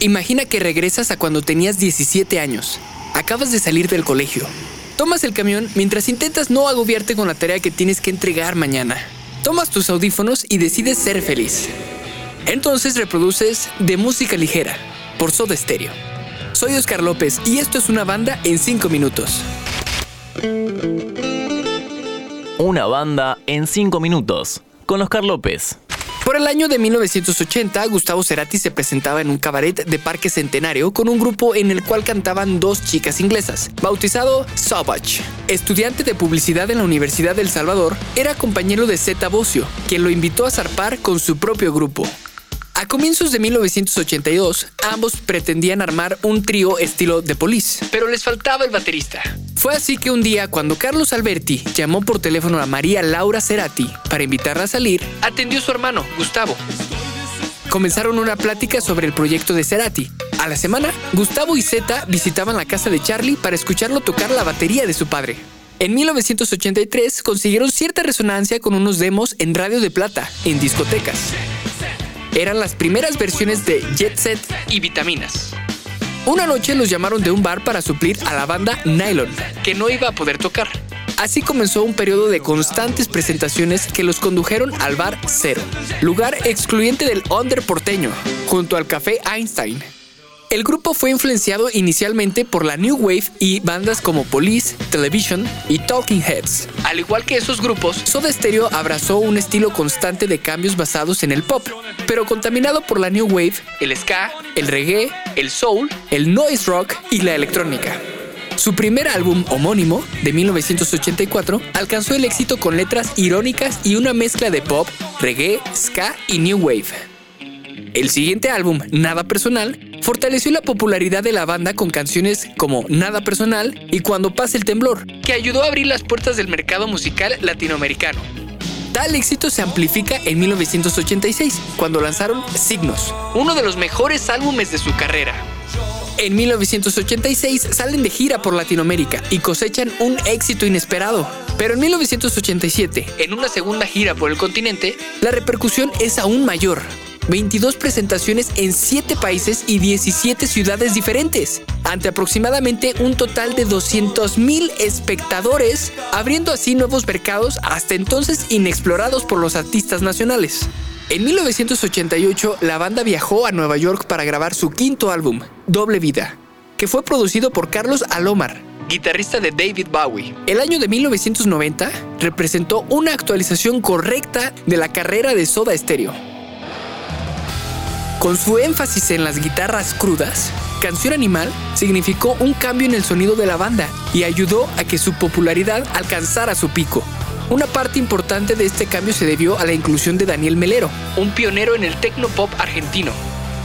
Imagina que regresas a cuando tenías 17 años. Acabas de salir del colegio. Tomas el camión mientras intentas no agobiarte con la tarea que tienes que entregar mañana. Tomas tus audífonos y decides ser feliz. Entonces reproduces de música ligera por Soda Stereo. Soy Oscar López y esto es una banda en 5 minutos. Una banda en 5 minutos con Oscar López. Por el año de 1980, Gustavo Cerati se presentaba en un cabaret de Parque Centenario con un grupo en el cual cantaban dos chicas inglesas, bautizado Savage. Estudiante de publicidad en la Universidad del Salvador, era compañero de Zeta Bocio, quien lo invitó a zarpar con su propio grupo. A comienzos de 1982, ambos pretendían armar un trío estilo The Police, pero les faltaba el baterista. Fue así que un día, cuando Carlos Alberti llamó por teléfono a María Laura Cerati para invitarla a salir, atendió su hermano, Gustavo. Comenzaron una plática sobre el proyecto de Cerati. A la semana, Gustavo y Zeta visitaban la casa de Charlie para escucharlo tocar la batería de su padre. En 1983 consiguieron cierta resonancia con unos demos en Radio de Plata, en discotecas. Eran las primeras versiones de Jet Set y Vitaminas. Una noche los llamaron de un bar para suplir a la banda Nylon, que no iba a poder tocar. Así comenzó un periodo de constantes presentaciones que los condujeron al bar Cero, lugar excluyente del under porteño, junto al café Einstein. El grupo fue influenciado inicialmente por la New Wave y bandas como Police, Television y Talking Heads. Al igual que esos grupos, Soda Stereo abrazó un estilo constante de cambios basados en el pop, pero contaminado por la New Wave, el ska, el reggae, el soul, el noise rock y la electrónica. Su primer álbum homónimo, de 1984, alcanzó el éxito con letras irónicas y una mezcla de pop, reggae, ska y new wave. El siguiente álbum, Nada Personal, fortaleció la popularidad de la banda con canciones como Nada Personal y Cuando pase el temblor, que ayudó a abrir las puertas del mercado musical latinoamericano. Tal éxito se amplifica en 1986, cuando lanzaron Signos, uno de los mejores álbumes de su carrera. En 1986 salen de gira por Latinoamérica y cosechan un éxito inesperado. Pero en 1987, en una segunda gira por el continente, la repercusión es aún mayor, 22 presentaciones en 7 países y 17 ciudades diferentes, ante aproximadamente un total de 200.000 espectadores, abriendo así nuevos mercados hasta entonces inexplorados por los artistas nacionales. En 1988, la banda viajó a Nueva York para grabar su quinto álbum, Doble Vida, que fue producido por Carlos Alomar, guitarrista de David Bowie. El año de 1990 representó una actualización correcta de la carrera de Soda Stereo con su énfasis en las guitarras crudas, Canción Animal significó un cambio en el sonido de la banda y ayudó a que su popularidad alcanzara su pico. Una parte importante de este cambio se debió a la inclusión de Daniel Melero, un pionero en el techno pop argentino.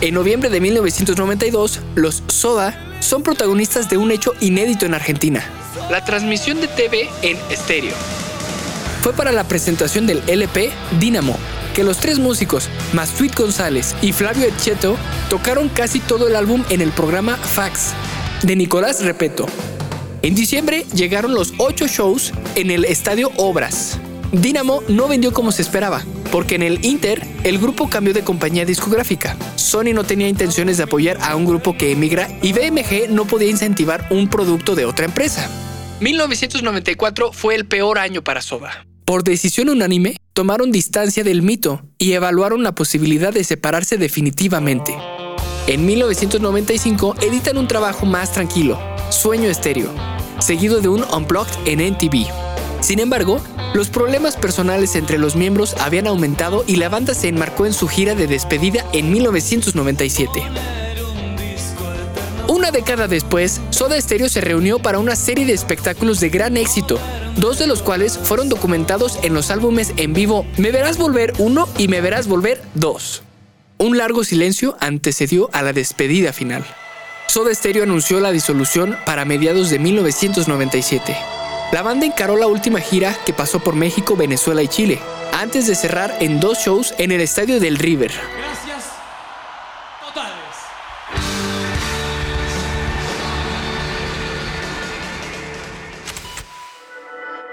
En noviembre de 1992, los Soda son protagonistas de un hecho inédito en Argentina, la transmisión de TV en estéreo. Fue para la presentación del LP Dynamo, que los tres músicos, Sweet González y Flavio Etcheto, tocaron casi todo el álbum en el programa Fax de Nicolás Repeto. En diciembre llegaron los ocho shows en el estadio Obras. Dynamo no vendió como se esperaba, porque en el Inter el grupo cambió de compañía discográfica. Sony no tenía intenciones de apoyar a un grupo que emigra y BMG no podía incentivar un producto de otra empresa. 1994 fue el peor año para Soda. Por decisión unánime, tomaron distancia del mito y evaluaron la posibilidad de separarse definitivamente. En 1995 editan un trabajo más tranquilo, Sueño Estéreo, seguido de un Unplugged en NTV. Sin embargo, los problemas personales entre los miembros habían aumentado y la banda se enmarcó en su gira de despedida en 1997. Una década después, Soda Stereo se reunió para una serie de espectáculos de gran éxito, dos de los cuales fueron documentados en los álbumes en vivo Me Verás Volver 1 y Me Verás Volver 2. Un largo silencio antecedió a la despedida final. Soda Stereo anunció la disolución para mediados de 1997. La banda encaró la última gira que pasó por México, Venezuela y Chile, antes de cerrar en dos shows en el estadio del River.